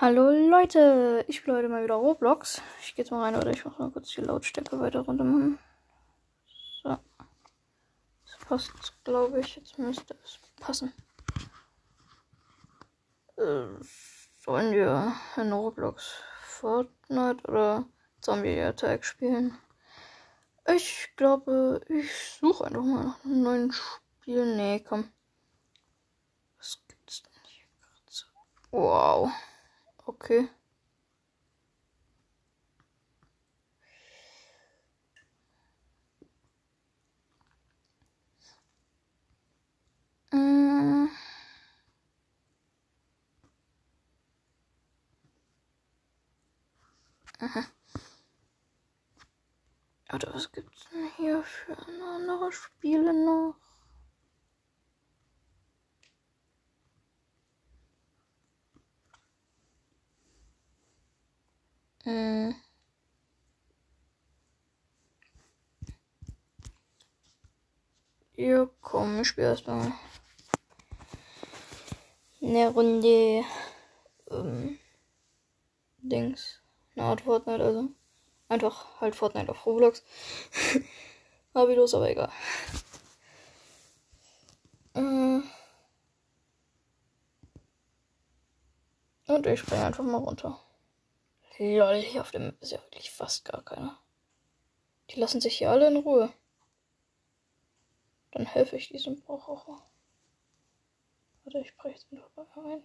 Hallo Leute, ich spiele heute mal wieder Roblox. Ich gehe jetzt mal rein, oder ich mache mal kurz die Lautstärke weiter runter machen. So. Das passt, glaube ich. Jetzt müsste es passen. Äh, sollen wir in Roblox Fortnite oder Zombie Attack spielen? Ich glaube, ich suche einfach mal nach einem neuen Spiel. Nee, komm. Was gibt's denn hier gerade so? Wow. Okay. Mm. Aha. Oder was gibt's denn hier für andere Spiele noch? Hm. Ja, komm, ich spiele erstmal eine Runde ähm, Dings. Eine Art Fortnite, also. Einfach halt Fortnite auf Roblox. Hab ich los, aber egal. Äh. Und ich springe einfach mal runter. Lol, hier auf dem ist ja wirklich fast gar keiner. Die lassen sich hier alle in Ruhe. Dann helfe ich diesem Braucher. Warte, ich breche jetzt einfach mal ein.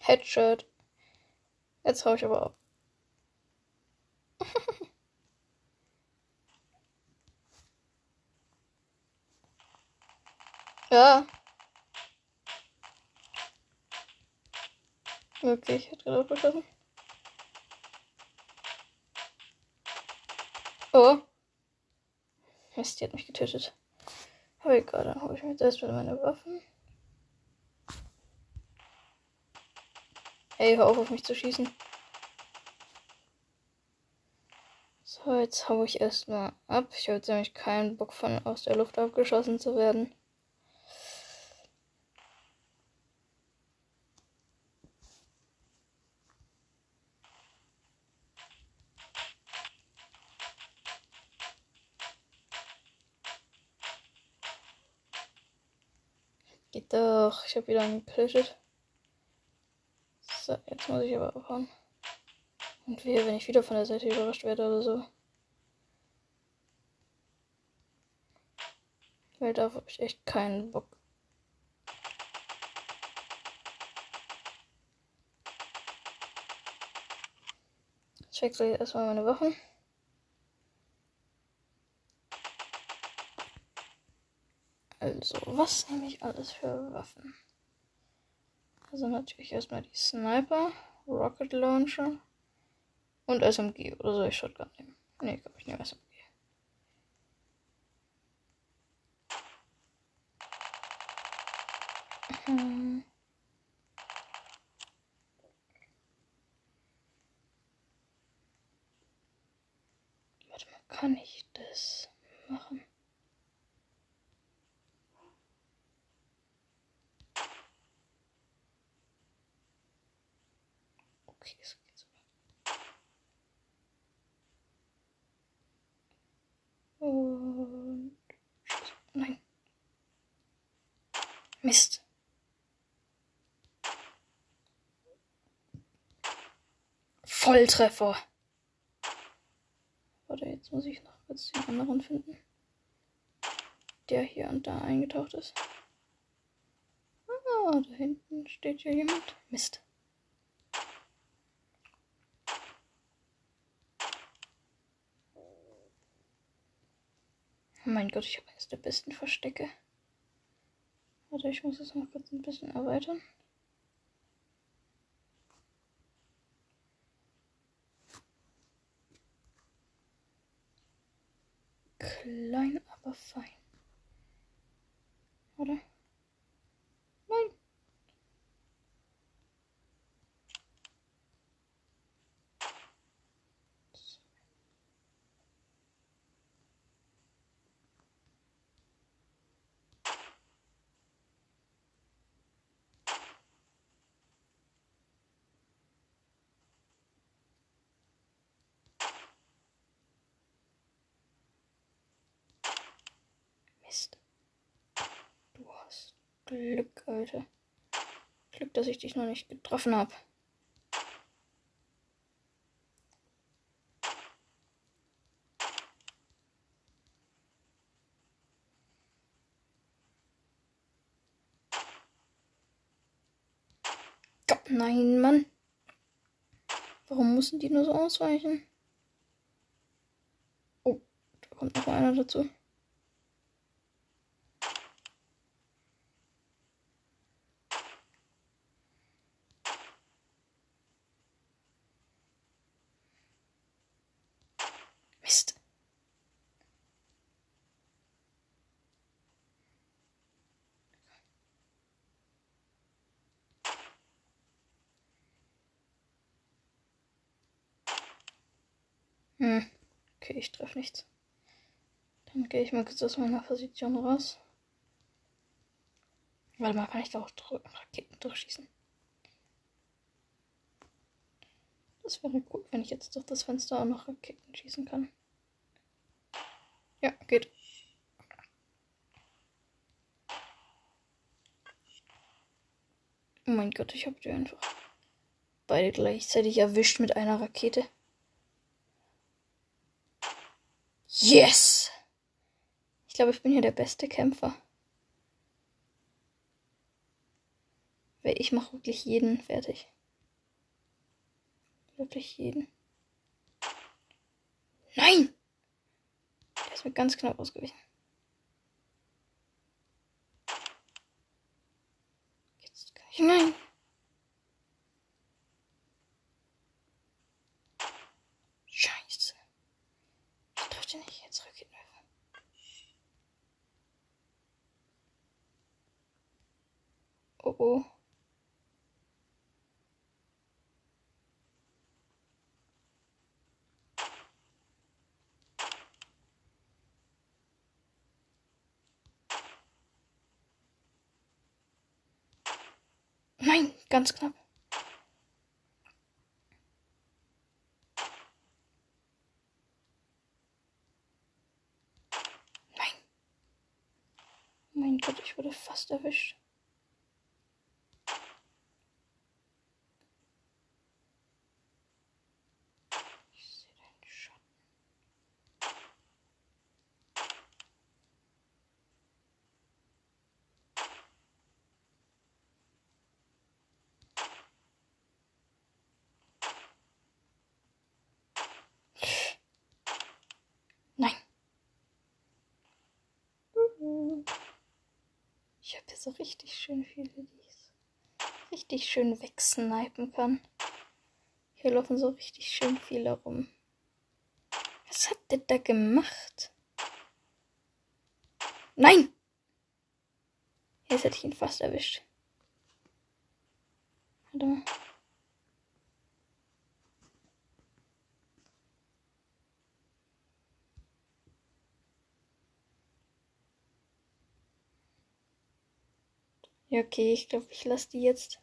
Headshot. Jetzt hau ich aber ab. ja. Okay, ich hätte gerade beschossen. Oh. Mist, die hat mich getötet. Aber egal, dann hole ich mir jetzt erstmal meine Waffen. Ey, hör auf, auf mich zu schießen. So, jetzt hau ich erstmal ab. Ich habe jetzt nämlich keinen Bock von aus der Luft abgeschossen zu werden. Geht doch. Ich habe wieder angekrittet. So, jetzt muss ich aber abhauen. Und wehe, wenn ich wieder von der Seite überrascht werde oder so. Weil darauf habe ich echt keinen Bock. Ich wechsle jetzt erstmal meine Waffen. Also, was nehme ich alles für Waffen? Also natürlich erstmal die Sniper, Rocket Launcher und SMG. Oder soll ich Shotgun nehmen? Ne, glaube, ich nehme SMG. Hm. Warte mal, kann ich das machen? Okay, es geht so. Und. Nein. Mist. Volltreffer. Warte, jetzt muss ich noch kurz den anderen finden. Der hier und da eingetaucht ist. Ah, da hinten steht ja jemand. Mist. Oh mein Gott, ich habe eines der besten Verstecke. Warte, ich muss es noch kurz ein bisschen erweitern. Klein, aber fein. Oder? Nein. Mist. Du hast Glück, Alter. Glück, dass ich dich noch nicht getroffen habe. Nein, Mann. Warum müssen die nur so ausweichen? Oh, da kommt noch einer dazu. Mist. Hm. Okay, ich treffe nichts. Dann gehe ich mal kurz aus meiner Position raus. Warte mal, kann ich da auch Raketen durchschießen? Das wäre gut, wenn ich jetzt durch das Fenster auch noch Raketen schießen kann. Ja, geht. Oh mein Gott, ich habe die einfach beide gleichzeitig erwischt mit einer Rakete. Yes! Ich glaube, ich bin hier der beste Kämpfer. Weil ich mache wirklich jeden fertig. Wirklich jeden. Nein! Der ist mir ganz knapp ausgewichen. Jetzt kann ich. Nein! Oh oh. Nein, ganz knapp. Nein. Mein Gott, ich wurde fast erwischt. Ich habe hier so richtig schön viele, die ich richtig schön wegsnipen kann. Hier laufen so richtig schön viele rum. Was hat der da gemacht? Nein! Jetzt hätte ich ihn fast erwischt. Warte mal. Ja, okay, ich glaube, ich lasse die jetzt.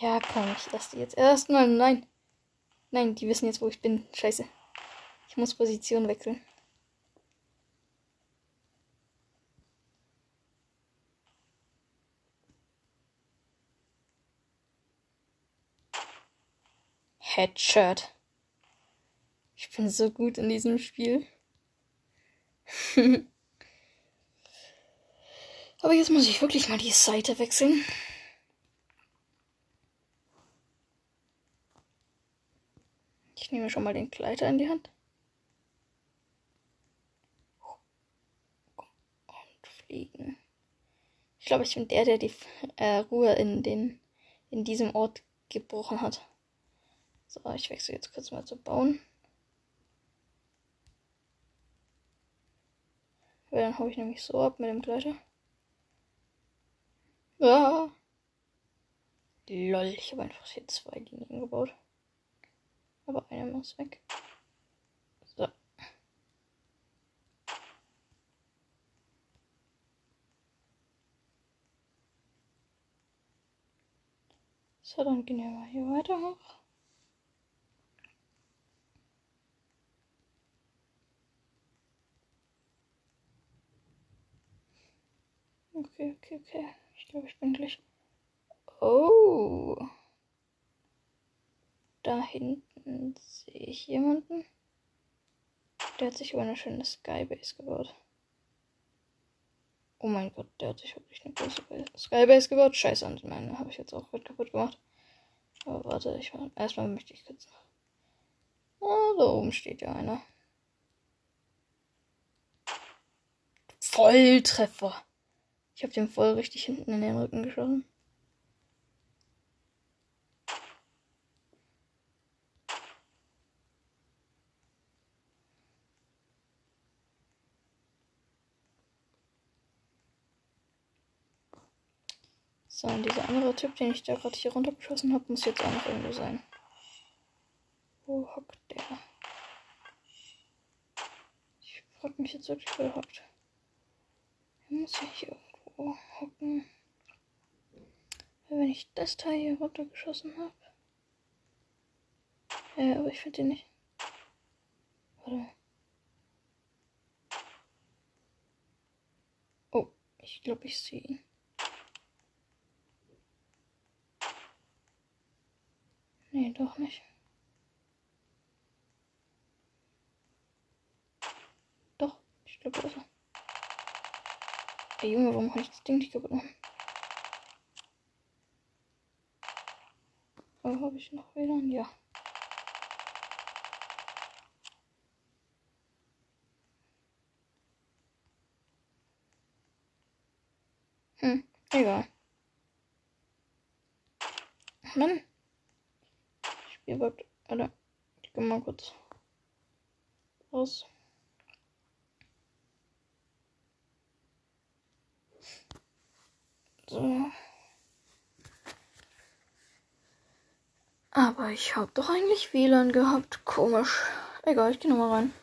Ja, komm, ich lasse die jetzt erstmal. Nein. Nein, die wissen jetzt, wo ich bin. Scheiße. Ich muss Position wechseln. Headshot. Ich bin so gut in diesem Spiel. Aber jetzt muss ich wirklich mal die Seite wechseln. Ich nehme schon mal den Kleider in die Hand. Und fliegen. Ich glaube, ich bin der, der die äh, Ruhe in, den, in diesem Ort gebrochen hat. So, ich wechsle jetzt kurz mal zu bauen. Weil dann hau ich nämlich so ab mit dem Gleiter. Ja. Lol, ich habe einfach hier zwei Linien gebaut. Aber eine muss weg. So. So, dann gehen wir mal hier weiter hoch. Okay, okay, okay. Ich glaube, ich bin gleich. Oh. Da hinten sehe ich jemanden. Der hat sich aber eine schöne Skybase gebaut. Oh mein Gott, der hat sich wirklich eine große Skybase gebaut. Scheiße, und meine habe ich jetzt auch mit kaputt gemacht. Aber warte, ich war, erstmal möchte ich kurz. Ah, da oben steht ja einer. Volltreffer. Ich habe den voll richtig hinten in den Rücken geschossen. So, und dieser andere Typ, den ich da gerade hier runtergeschossen habe, muss jetzt auch noch irgendwo sein. Wo hockt der? Ich frage mich jetzt wirklich, wo er hockt. Er muss ja hier irgendwo hocken. Wenn ich das Teil hier runtergeschossen habe. Ja, aber ich finde den nicht. Warte. Oh, ich glaube, ich sehe ihn. Nee, doch nicht. Doch, ich glaube, er. Ey, Junge, warum habe ich das Ding nicht kaputt gemacht? Oh, habe ich noch WLAN? Ja. Hm, egal. Mann. Spielbot. Alter, ich geh mal kurz raus. So. Aber ich hab doch eigentlich WLAN gehabt. Komisch. Egal, ich geh nochmal rein.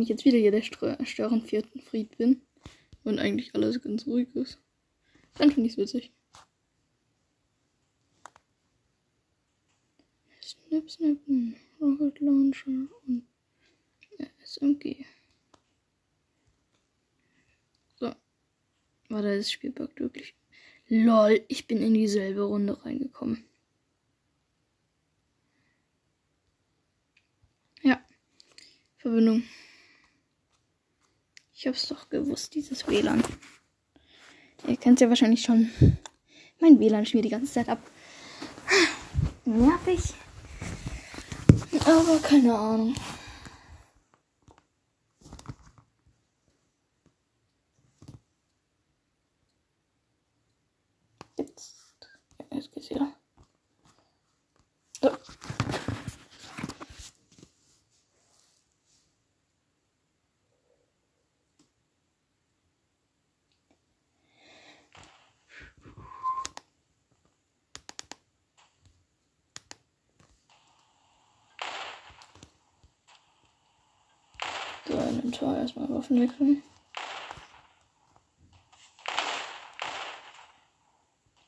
Wenn ich jetzt wieder hier der Störenfried bin und eigentlich alles ganz ruhig ist, dann finde ich es witzig. Snip, Snip, Rocket Launcher und SMG. So. War da das Spielbug wirklich? Lol, ich bin in dieselbe Runde reingekommen. Ja. Verbindung. Ich hab's doch gewusst, dieses WLAN. Ihr kennt ja wahrscheinlich schon. Mein WLAN schmiert die ganze Zeit ab. Nervig. Aber keine Ahnung. Jetzt. Jetzt geht's wieder. So. So, Inventar erstmal Waffen wechseln.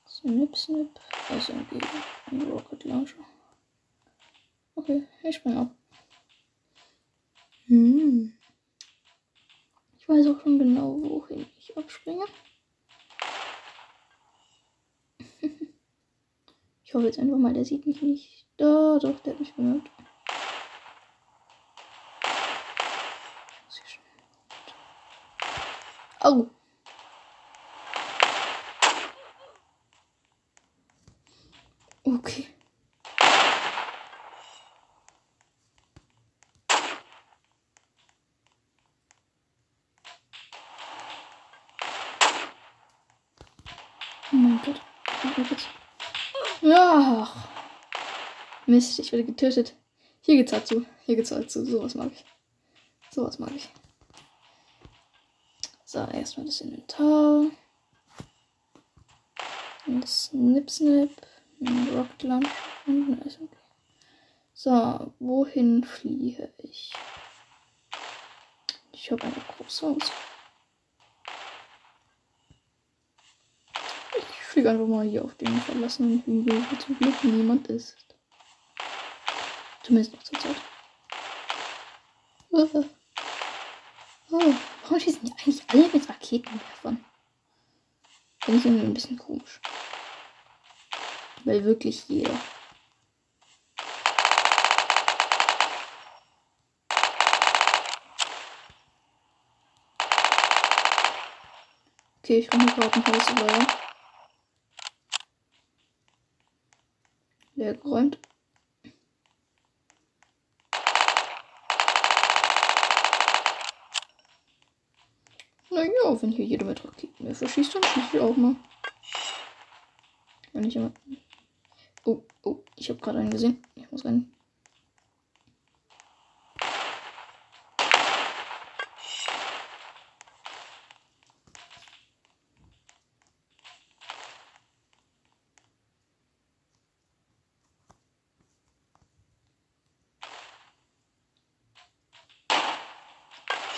Snip, snip. SMG. Ein Rocket Launcher. Okay, ich spring ab. Hm. Ich weiß auch schon genau, wohin ich abspringe. ich hoffe jetzt einfach mal, der sieht mich nicht. Da, doch, der hat mich bemerkt. Au. Okay. Oh. Oh. Mist, ich werde getötet. Hier geht's halt zu. Hier geht's halt zu. Sowas mag ich. Sowas mag ich. So, erstmal das Inventar. Und Snip Snip. Rocket Launch. So, wohin fliehe ich? Ich habe eine große Auswahl. Ich fliege einfach mal hier auf den verlassenen Hügel, wo zum Glück niemand ist. Zumindest noch zur Zeit. Oh. Warum schießen die eigentlich alle mit Raketenwerfern? Finde ich irgendwie ein bisschen komisch. Weil wirklich jeder. Okay, ich komme gerade ein Haus leer. Leer geräumt. Naja, wenn hier jeder mit Raketen mehr verschießt, schieße ich auch mal. Wenn ich immer. Oh, oh, ich habe gerade einen gesehen. Ich muss rein.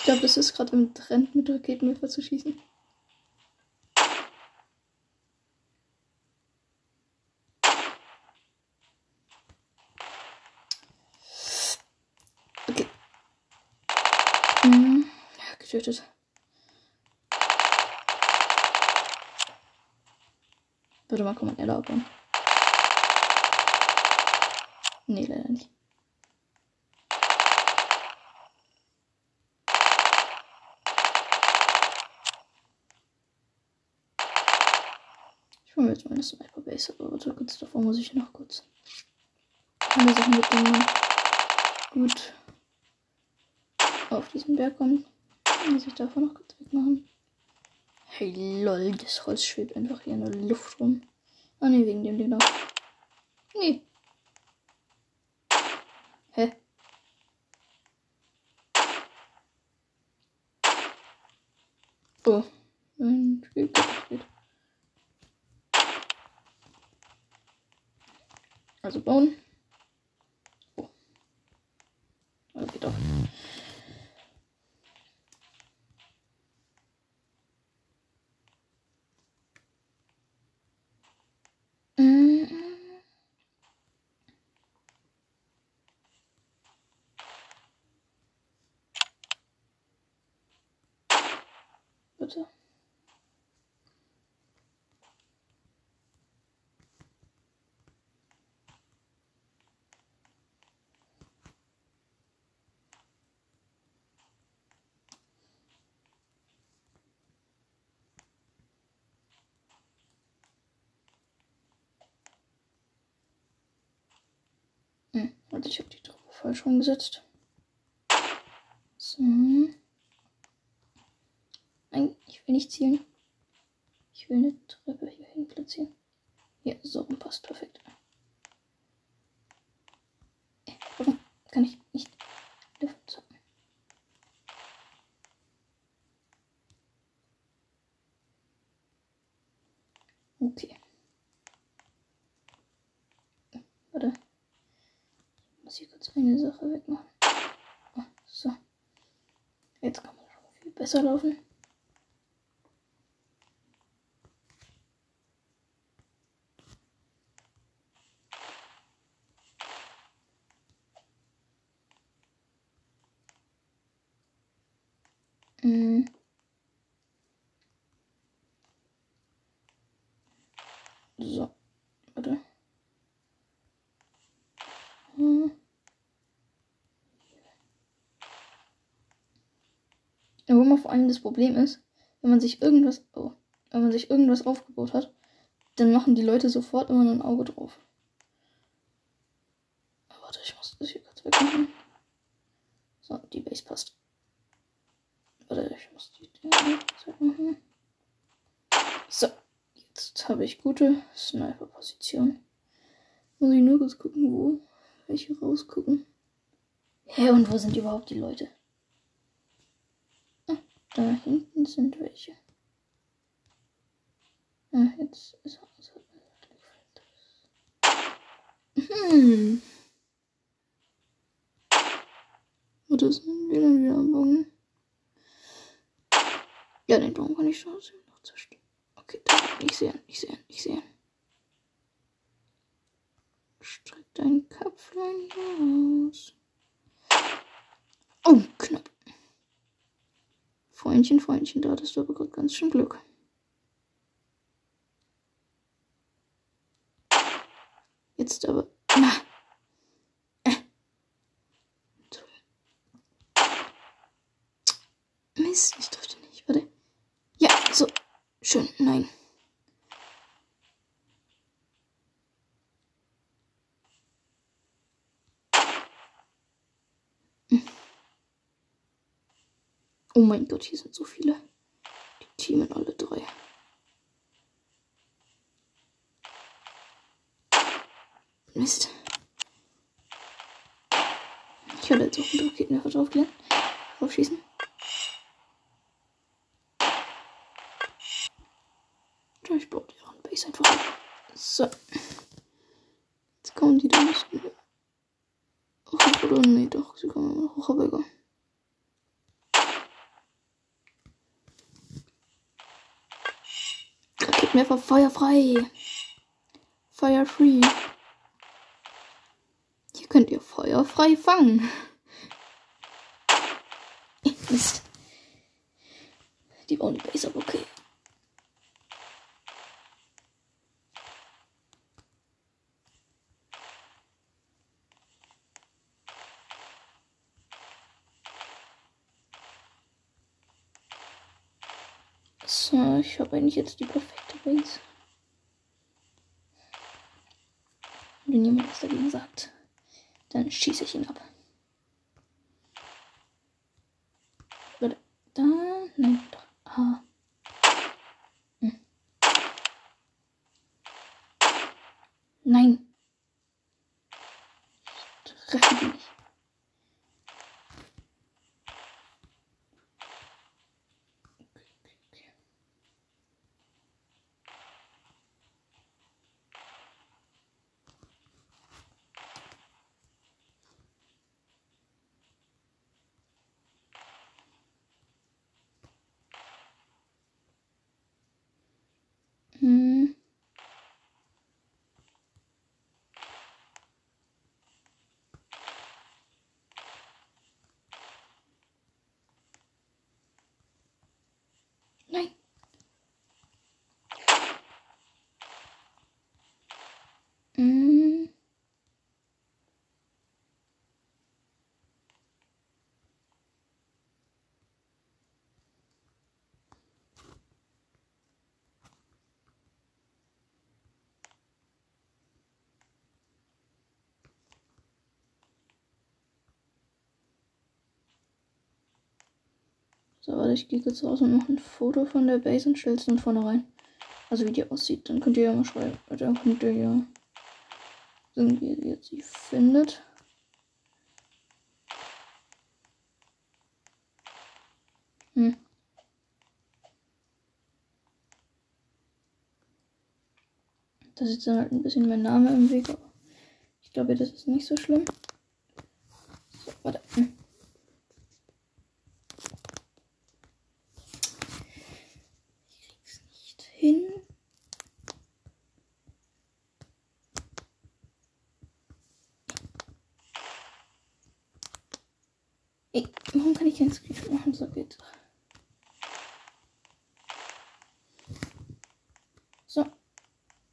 Ich glaube, das ist gerade im Trend, mit Raketenwerfer zu schießen. Okay. Mhm. Ja, getötet. Warte mal, man Ella abbauen? Nee, leider nicht. Ich hole mir jetzt meine Sniper Base, aber kurz davor muss ich noch kurz alle Sachen mitnehmen. Gut. Auf diesen Berg kommen. Muss ich davon noch kurz wegmachen. Hey lol, das Holz schwebt einfach hier in der Luft rum. Ah ne, wegen dem Ding da. Nee. Hä? Oh. Mein Spiel geht. Also bauen. Oh. Also geht. Mhm. Bitte. Warte, ich habe die Truppe falsch rumgesetzt. So. Nein, ich will nicht zielen. Ich will eine Treppe hier hin platzieren. Ja, so passt perfekt. Äh, Warum kann ich nicht Luft zocken? Okay. Warte. Ich muss hier kurz eine Sache wegmachen. Oh, so. Jetzt kann man schon viel besser laufen. Mm. So, warte. Hm. Man vor allem das Problem ist, wenn man sich irgendwas, oh, wenn man sich irgendwas aufgebaut hat, dann machen die Leute sofort immer ein Auge drauf. Oh, warte, ich muss das hier kurz wegmachen. So, die Base passt. Warte, ich muss die wegmachen. So, Jetzt habe ich gute Sniper-Position. Muss ich nur kurz gucken, wo welche rausgucken. Hä, und wo sind überhaupt die Leute? Da hinten sind welche. Ah, jetzt ist er. Hm. Oder sind wir dann wieder am Bogen? Ja, den Baum kann ich schon noch zerstören. Okay, da. Ich sehe ihn, ich sehe ihn, ich sehe ihn. Streck dein Köpflein aus. Oh, knapp. Freundchen, Freundchen, da hattest du aber gerade ganz schön Glück. Jetzt aber. Na. Äh. Mist, ich treffe nicht. Warte. Ja, so. Schön. Nein. Oh mein Gott, hier sind so viele. Die teamen alle drei. Mist. Ich werde jetzt auch einen Druckgegner draufgehen. Aufschießen. Ich baue deren Base einfach ab. So. Jetzt kommen die da nicht mehr. Hoch oder nee, doch, sie kommen hoch, aber egal. Mehrfach feuerfrei. Fire free. Hier könnt ihr feuerfrei fangen. Mist. Die die Base aber okay. So, ich habe eigentlich jetzt die perfekte Base. Wenn jemand was dagegen sagt, dann schieße ich ihn ab. Warte, da, nein, doch. Ah. Hm. Nein. Ich treffe die nicht. Hm. Nein. Hm. So, warte, ich gehe kurz raus und mache ein Foto von der Base und stelle es dann vorne rein. Also wie die aussieht. Dann könnt ihr ja mal schreiben. Dann könnt ihr ja sehen, wie ihr sie findet. Hm. Da ist dann halt ein bisschen mein Name im Weg, ich glaube, das ist nicht so schlimm. So, warte. Hm. Ich krieg's nicht hin. Ey, warum kann ich keinen Screenshot machen? So geht's. So.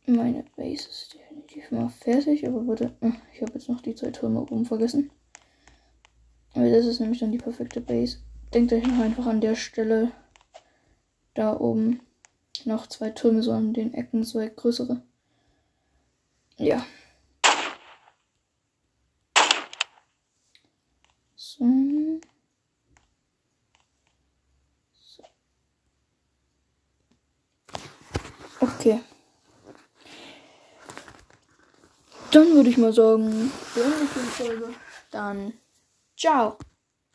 Meine Base ist definitiv mal fertig, aber bitte, ich habe jetzt noch die zwei Türme oben vergessen. Aber das ist nämlich dann die perfekte Base. Denkt euch noch einfach an der Stelle da oben noch zwei Türme, so an den Ecken, zwei größere. Ja. Okay. Dann würde ich mal sagen, beende ich Folge. Dann, ciao.